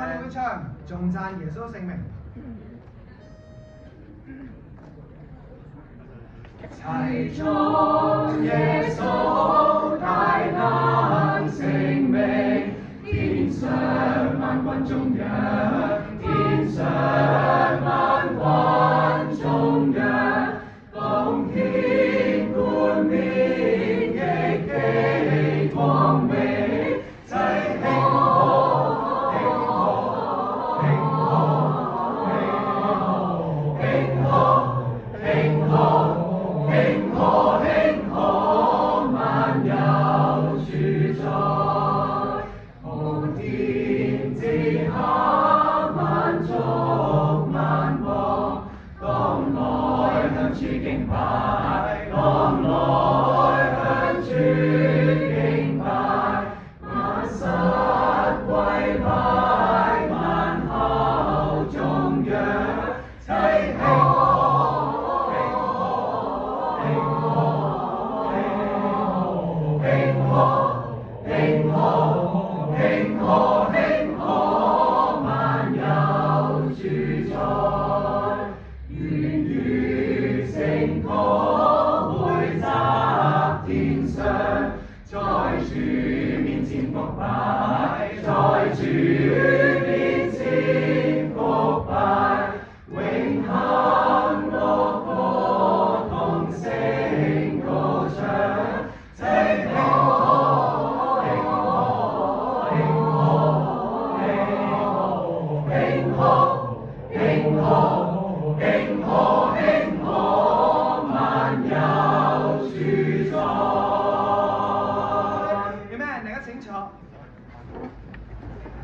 我哋會唱，仲讚耶穌聖名。齊頌耶穌大能聖名，天上萬軍中人。主面前伏拜，再主 안녕하 세.